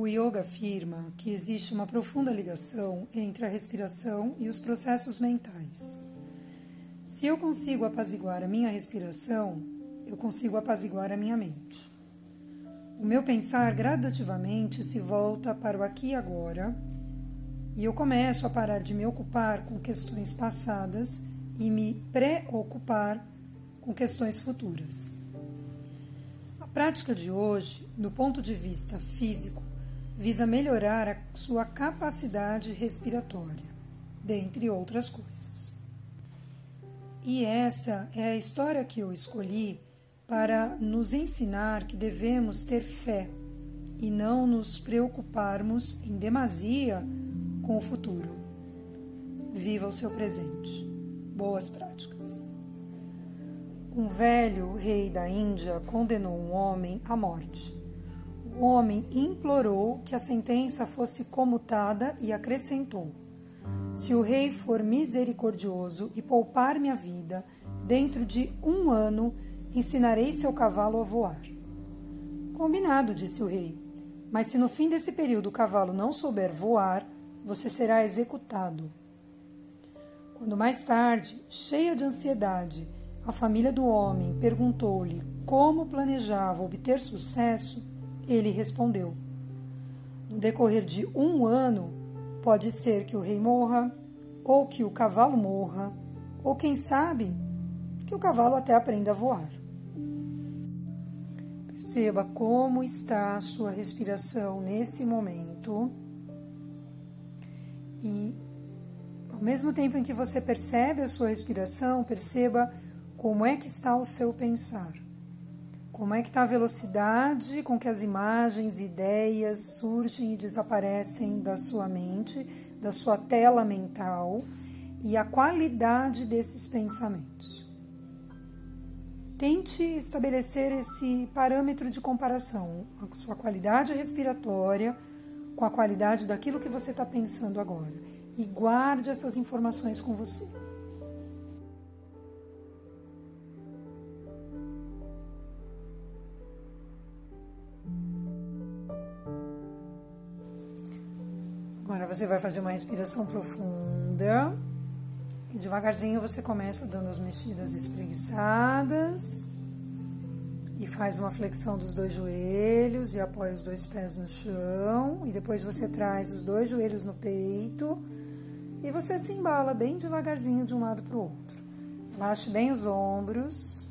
O yoga afirma que existe uma profunda ligação entre a respiração e os processos mentais. Se eu consigo apaziguar a minha respiração, eu consigo apaziguar a minha mente. O meu pensar gradativamente se volta para o aqui e agora, e eu começo a parar de me ocupar com questões passadas e me preocupar com questões futuras. A prática de hoje, do ponto de vista físico, visa melhorar a sua capacidade respiratória, dentre outras coisas. E essa é a história que eu escolhi para nos ensinar que devemos ter fé e não nos preocuparmos em demasia com o futuro. Viva o seu presente. Boas práticas. Um velho rei da Índia condenou um homem à morte o homem implorou que a sentença fosse comutada e acrescentou: Se o rei for misericordioso e poupar minha vida, dentro de um ano ensinarei seu cavalo a voar. Combinado, disse o rei. Mas se no fim desse período o cavalo não souber voar, você será executado. Quando mais tarde, cheia de ansiedade, a família do homem perguntou-lhe como planejava obter sucesso, ele respondeu: No decorrer de um ano, pode ser que o rei morra, ou que o cavalo morra, ou quem sabe, que o cavalo até aprenda a voar. Perceba como está a sua respiração nesse momento e, ao mesmo tempo em que você percebe a sua respiração, perceba como é que está o seu pensar. Como é que está a velocidade com que as imagens e ideias surgem e desaparecem da sua mente, da sua tela mental e a qualidade desses pensamentos. Tente estabelecer esse parâmetro de comparação, a sua qualidade respiratória com a qualidade daquilo que você está pensando agora. E guarde essas informações com você. Você vai fazer uma respiração profunda. E devagarzinho você começa dando as mexidas espreguiçadas. E faz uma flexão dos dois joelhos e apoia os dois pés no chão. E depois você traz os dois joelhos no peito. E você se embala bem devagarzinho de um lado para o outro. Relaxe bem os ombros.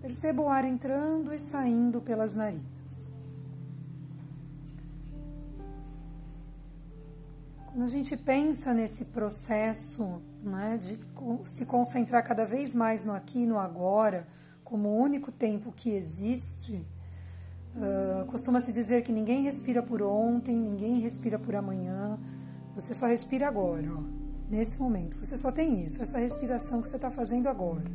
Perceba o ar entrando e saindo pelas narinas. Quando a gente pensa nesse processo né, de se concentrar cada vez mais no aqui e no agora, como o único tempo que existe, uh, costuma-se dizer que ninguém respira por ontem, ninguém respira por amanhã, você só respira agora, ó, nesse momento. Você só tem isso, essa respiração que você está fazendo agora.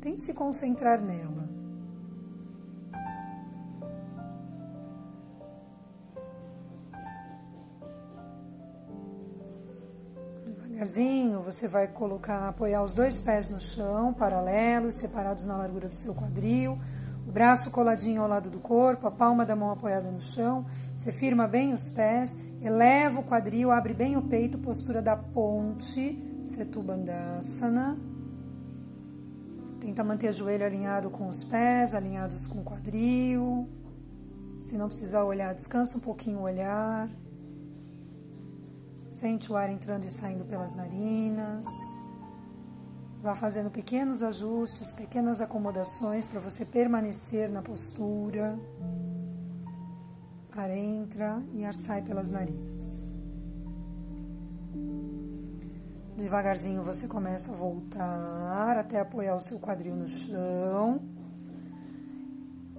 Tente se concentrar nela. Devagarzinho, você vai colocar, apoiar os dois pés no chão, paralelos, separados na largura do seu quadril, o braço coladinho ao lado do corpo, a palma da mão apoiada no chão. Você firma bem os pés, eleva o quadril, abre bem o peito, postura da ponte, Setubandasana. Tenta manter o joelho alinhado com os pés, alinhados com o quadril. Se não precisar olhar, descansa um pouquinho o olhar. Sente o ar entrando e saindo pelas narinas. Vá fazendo pequenos ajustes, pequenas acomodações para você permanecer na postura. Ar entra e ar sai pelas narinas. Devagarzinho você começa a voltar até apoiar o seu quadril no chão.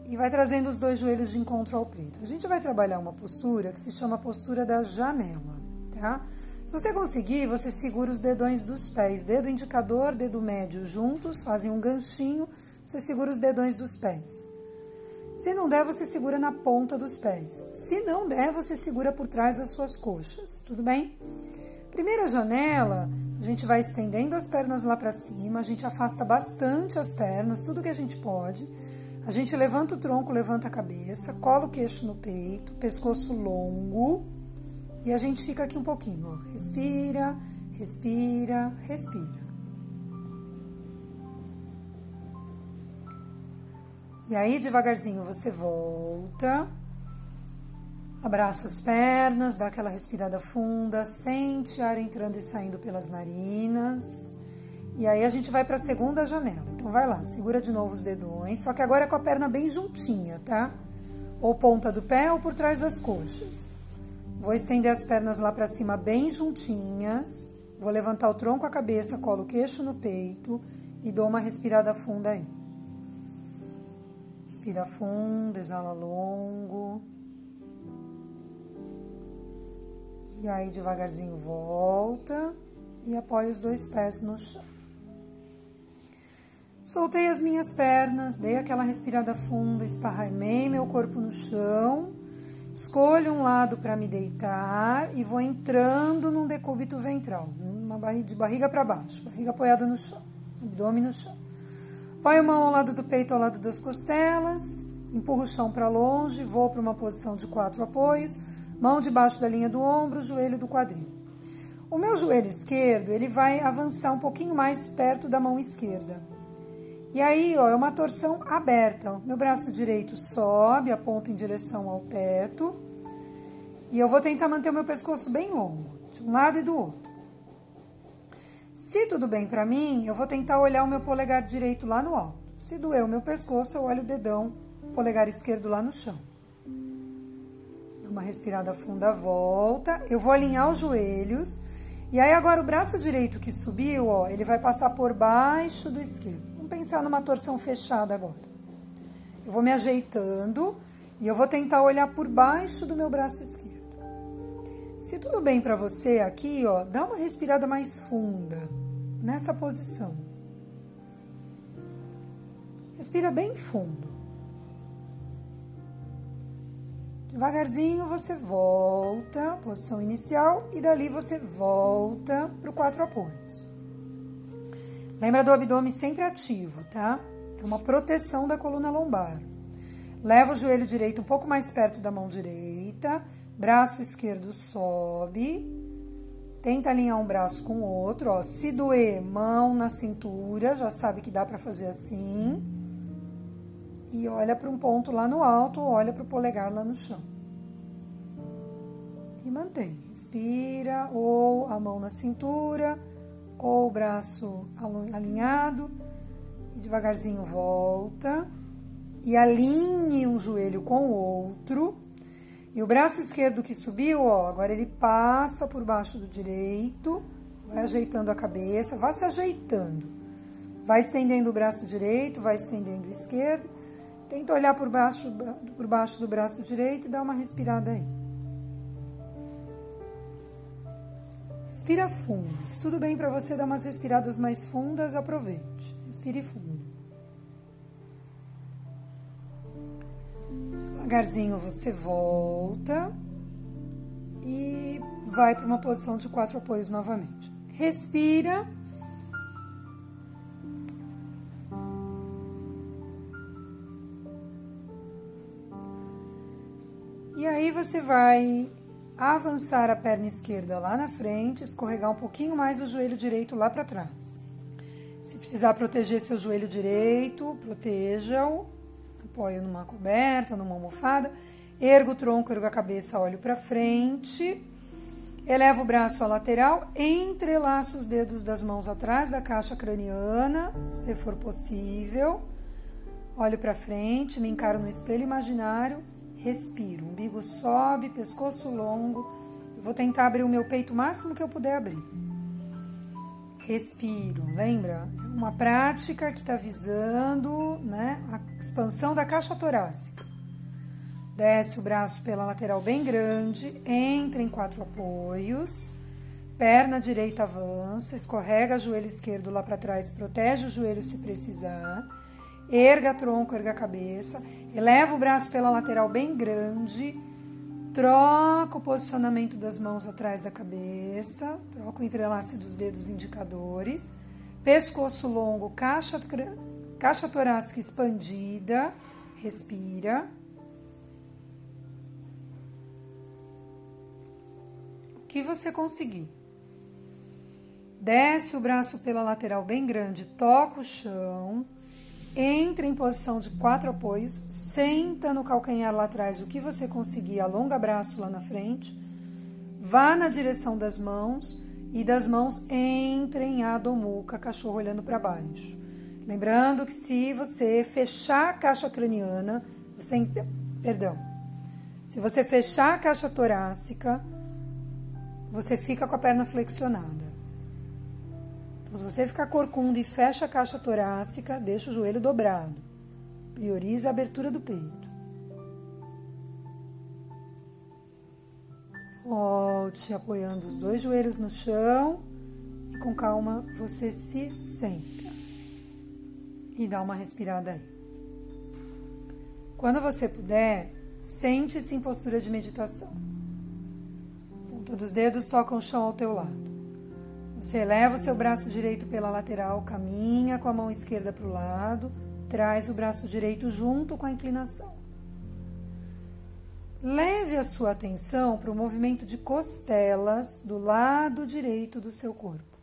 E vai trazendo os dois joelhos de encontro ao peito. A gente vai trabalhar uma postura que se chama postura da janela tá? Se você conseguir, você segura os dedões dos pés, dedo indicador, dedo médio juntos, fazem um ganchinho, você segura os dedões dos pés. Se não der, você segura na ponta dos pés. Se não der, você segura por trás das suas coxas, tudo bem? Primeira janela, a gente vai estendendo as pernas lá para cima, a gente afasta bastante as pernas, tudo que a gente pode. A gente levanta o tronco, levanta a cabeça, cola o queixo no peito, pescoço longo e a gente fica aqui um pouquinho. Ó. Respira, respira, respira. E aí, devagarzinho, você volta, abraça as pernas, dá aquela respirada funda, sente ar entrando e saindo pelas narinas. E aí a gente vai para a segunda janela. Então vai lá, segura de novo os dedões, só que agora é com a perna bem juntinha, tá? Ou ponta do pé ou por trás das coxas. Vou estender as pernas lá para cima bem juntinhas. Vou levantar o tronco, a cabeça, colo o queixo no peito e dou uma respirada funda aí. Inspira fundo, exala longo. E aí, devagarzinho, volta e apoia os dois pés no chão. Soltei as minhas pernas, dei aquela respirada funda, esparramei meu corpo no chão. Escolho um lado para me deitar e vou entrando num decúbito ventral, uma barriga, de barriga para baixo, barriga apoiada no chão, abdômen no chão. Põe a mão ao lado do peito, ao lado das costelas, empurra o chão para longe, vou para uma posição de quatro apoios, mão debaixo da linha do ombro, joelho do quadril. O meu joelho esquerdo, ele vai avançar um pouquinho mais perto da mão esquerda. E aí, ó, é uma torção aberta. Meu braço direito sobe, aponta em direção ao teto. E eu vou tentar manter o meu pescoço bem longo, de um lado e do outro. Se tudo bem para mim, eu vou tentar olhar o meu polegar direito lá no alto. Se doer o meu pescoço, eu olho o dedão, polegar esquerdo lá no chão. Dá uma respirada funda, volta. Eu vou alinhar os joelhos. E aí agora o braço direito que subiu, ó, ele vai passar por baixo do esquerdo. Vamos pensar numa torção fechada agora. Eu vou me ajeitando e eu vou tentar olhar por baixo do meu braço esquerdo. Se tudo bem para você aqui, ó, dá uma respirada mais funda nessa posição. Respira bem fundo. Devagarzinho você volta, posição inicial, e dali você volta para o quatro apoios. Lembra do abdômen sempre ativo, tá? É uma proteção da coluna lombar. Leva o joelho direito um pouco mais perto da mão direita, Braço esquerdo sobe. Tenta alinhar um braço com o outro, ó. Se doer, mão na cintura, já sabe que dá para fazer assim. E olha para um ponto lá no alto, olha para o polegar lá no chão. E mantém. Respira, ou a mão na cintura, ou o braço alinhado. E devagarzinho volta. E alinhe um joelho com o outro e o braço esquerdo que subiu, ó, agora ele passa por baixo do direito, vai ajeitando a cabeça, vai se ajeitando. Vai estendendo o braço direito, vai estendendo o esquerdo. Tenta olhar por baixo, por baixo do braço direito e dá uma respirada aí. Respira fundo. Se tudo bem para você dar umas respiradas mais fundas, aproveite. Respire fundo. Devagarzinho você volta e vai para uma posição de quatro apoios novamente. Respira. E aí você vai avançar a perna esquerda lá na frente, escorregar um pouquinho mais o joelho direito lá para trás. Se precisar proteger seu joelho direito, proteja-o apoio numa coberta, numa almofada, ergo o tronco, ergo a cabeça, olho para frente, eleva o braço à lateral, entrelaço os dedos das mãos atrás da caixa craniana, se for possível. Olho para frente, me encaro no espelho imaginário, respiro. Umbigo sobe, pescoço longo. vou tentar abrir o meu peito o máximo que eu puder abrir. Respiro, lembra? É uma prática que está visando né, a expansão da caixa torácica. Desce o braço pela lateral bem grande, entra em quatro apoios, perna direita avança, escorrega o joelho esquerdo lá para trás, protege o joelho se precisar, erga tronco, erga a cabeça, eleva o braço pela lateral bem grande, Troca o posicionamento das mãos atrás da cabeça, troca o entrelace dos dedos indicadores, pescoço longo, caixa, caixa torácica expandida, Respira. O que você conseguir. Desce o braço pela lateral bem grande, toca o chão, entra em posição de quatro apoios, senta no calcanhar lá atrás o que você conseguir, alonga braço lá na frente, vá na direção das mãos e das mãos entre em Adho cachorro olhando para baixo. Lembrando que se você fechar a caixa craniana, você perdão. Se você fechar a caixa torácica, você fica com a perna flexionada. Se você ficar corcunda e fecha a caixa torácica, deixa o joelho dobrado. Prioriza a abertura do peito. Volte apoiando os dois joelhos no chão e com calma você se senta e dá uma respirada aí. Quando você puder, sente-se em postura de meditação. Ponta dos dedos toca o chão ao teu lado. Você eleva o seu braço direito pela lateral, caminha com a mão esquerda para o lado, traz o braço direito junto com a inclinação. Leve a sua atenção para o movimento de costelas do lado direito do seu corpo.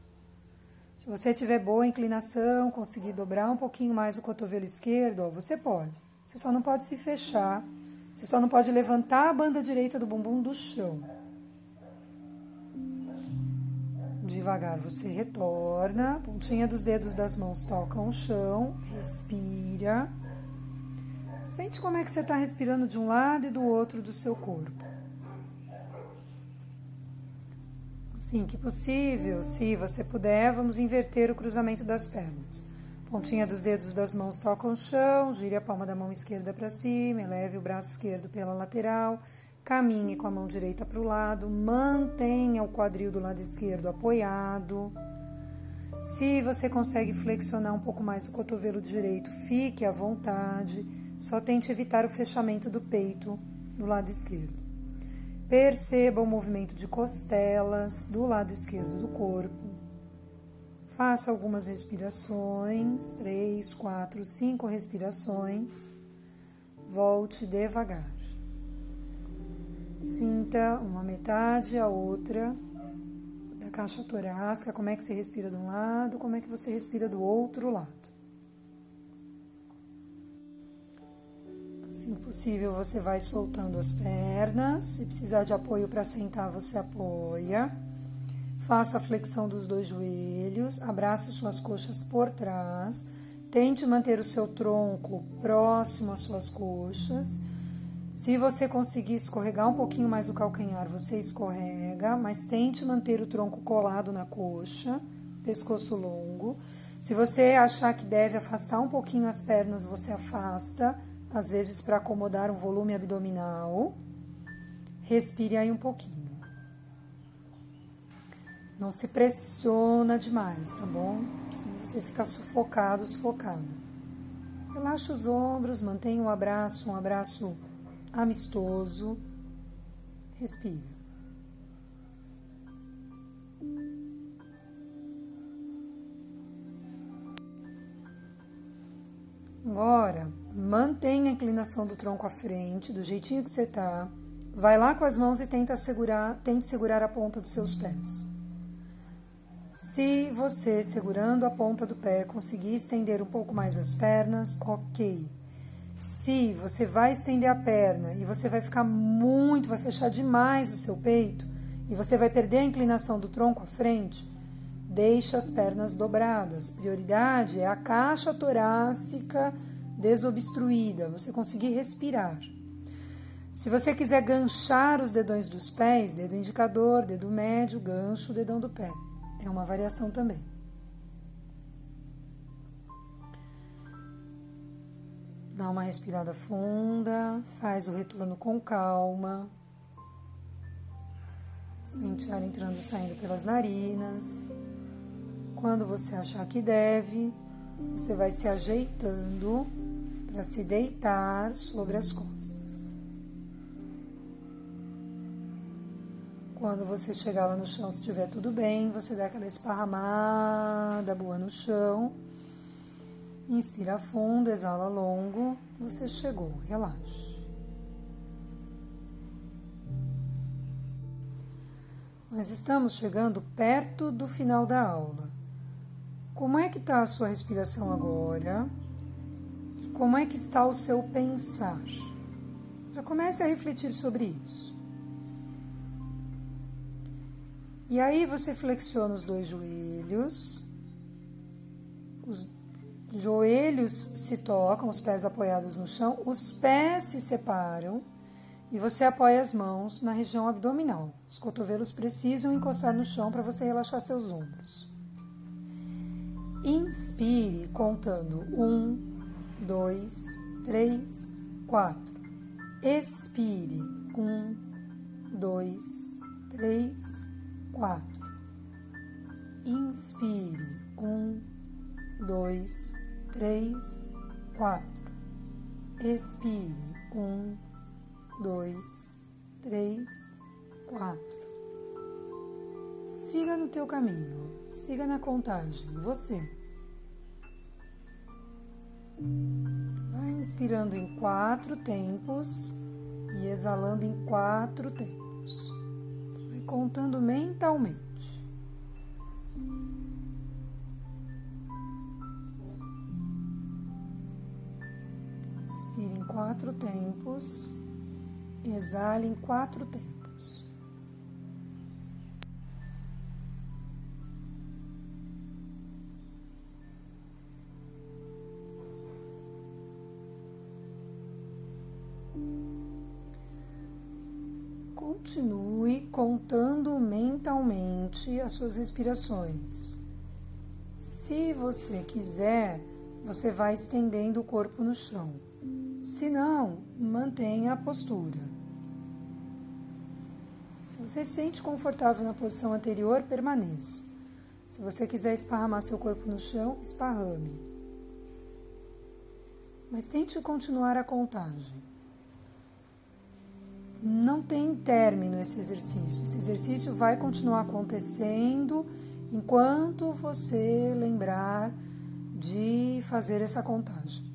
Se você tiver boa inclinação, conseguir dobrar um pouquinho mais o cotovelo esquerdo, ó, você pode. Você só não pode se fechar, você só não pode levantar a banda direita do bumbum do chão. Devagar você retorna, pontinha dos dedos das mãos tocam o chão, respira. Sente como é que você está respirando de um lado e do outro do seu corpo. Sim, que possível, se você puder, vamos inverter o cruzamento das pernas. Pontinha dos dedos das mãos tocam o chão, gire a palma da mão esquerda para cima, eleve o braço esquerdo pela lateral Caminhe com a mão direita para o lado, mantenha o quadril do lado esquerdo apoiado. Se você consegue flexionar um pouco mais o cotovelo direito, fique à vontade. Só tente evitar o fechamento do peito do lado esquerdo. Perceba o movimento de costelas do lado esquerdo do corpo. Faça algumas respirações, três, quatro, cinco respirações. Volte devagar. Sinta uma metade, a outra da caixa torácica, como é que você respira de um lado, como é que você respira do outro lado. Se possível, você vai soltando as pernas. Se precisar de apoio para sentar, você apoia. Faça a flexão dos dois joelhos, abrace suas coxas por trás. Tente manter o seu tronco próximo às suas coxas se você conseguir escorregar um pouquinho mais o calcanhar, você escorrega, mas tente manter o tronco colado na coxa, pescoço longo. Se você achar que deve afastar um pouquinho as pernas, você afasta, às vezes para acomodar um volume abdominal. Respire aí um pouquinho. Não se pressiona demais, tá bom? Senão você fica sufocado, sufocado. Relaxa os ombros, mantenha o um abraço, um abraço amistoso. Respira. Agora, mantenha a inclinação do tronco à frente, do jeitinho que você está. Vai lá com as mãos e tenta segurar, tente segurar a ponta dos seus pés. Se você, segurando a ponta do pé, conseguir estender um pouco mais as pernas, ok. Se você vai estender a perna e você vai ficar muito, vai fechar demais o seu peito e você vai perder a inclinação do tronco à frente, deixe as pernas dobradas. Prioridade é a caixa torácica desobstruída, você conseguir respirar. Se você quiser ganchar os dedões dos pés, dedo indicador, dedo médio, gancho, dedão do pé. É uma variação também. Dá uma respirada funda, faz o retorno com calma. Sente ar entrando e saindo pelas narinas. Quando você achar que deve, você vai se ajeitando para se deitar sobre as costas. Quando você chegar lá no chão, se estiver tudo bem, você dá aquela esparramada boa no chão Inspira fundo, exala longo. Você chegou, relaxe. Nós estamos chegando perto do final da aula. Como é que está a sua respiração agora? E como é que está o seu pensar? Já comece a refletir sobre isso. E aí você flexiona os dois joelhos, os joelhos se tocam, os pés apoiados no chão, os pés se separam e você apoia as mãos na região abdominal. Os cotovelos precisam encostar no chão para você relaxar seus ombros. Inspire contando um, dois, três, quatro. Expire um, dois, três, quatro. Inspire um, dois, três, quatro. Expire um, dois, três, quatro. Siga no teu caminho, siga na contagem, você. Vai inspirando em quatro tempos e exalando em quatro tempos. vai contando mentalmente. Quatro tempos. Exale em quatro tempos. Continue contando mentalmente as suas respirações. Se você quiser, você vai estendendo o corpo no chão. Se não, mantenha a postura. Se você se sente confortável na posição anterior, permaneça. Se você quiser esparramar seu corpo no chão, esparrame. Mas tente continuar a contagem. Não tem término esse exercício. Esse exercício vai continuar acontecendo enquanto você lembrar de fazer essa contagem.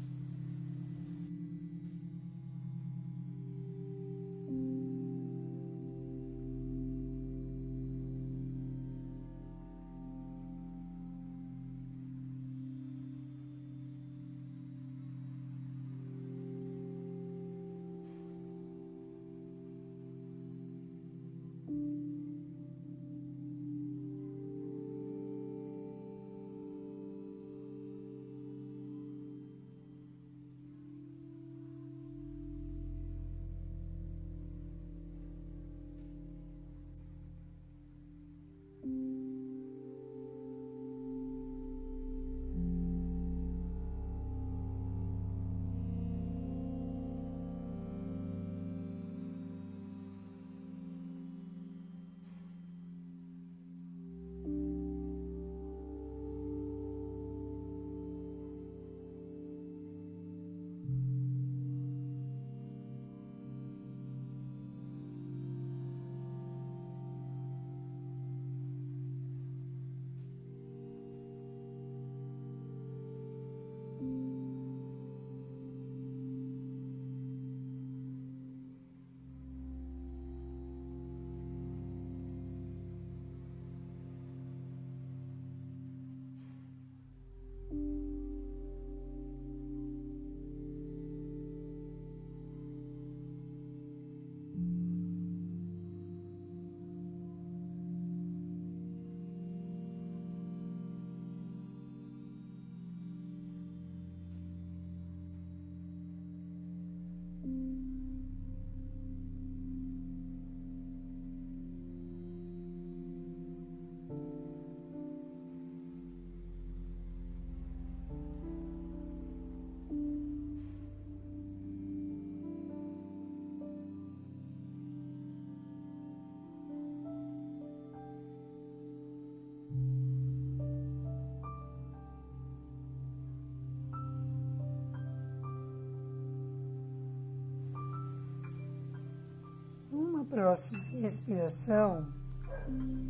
Próxima respiração,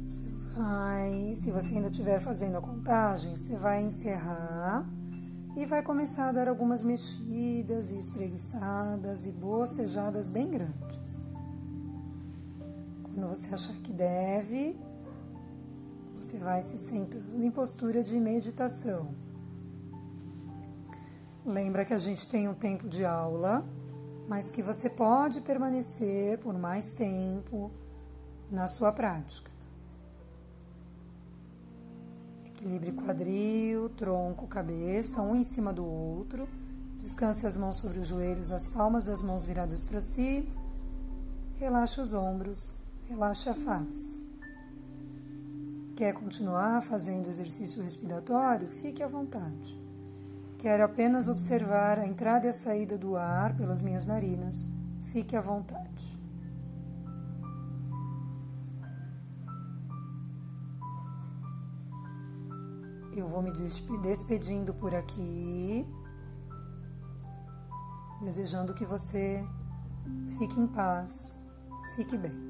você vai, se você ainda estiver fazendo a contagem, você vai encerrar e vai começar a dar algumas mexidas e espreguiçadas e bocejadas bem grandes. Quando você achar que deve, você vai se sentando em postura de meditação. Lembra que a gente tem um tempo de aula, mas que você pode permanecer por mais tempo na sua prática. Equilibre quadril, tronco, cabeça, um em cima do outro. Descanse as mãos sobre os joelhos, as palmas das mãos viradas para cima. Relaxe os ombros, relaxe a face. Quer continuar fazendo exercício respiratório? Fique à vontade. Quero apenas observar a entrada e a saída do ar pelas minhas narinas. Fique à vontade. Eu vou me despedindo por aqui, desejando que você fique em paz, fique bem.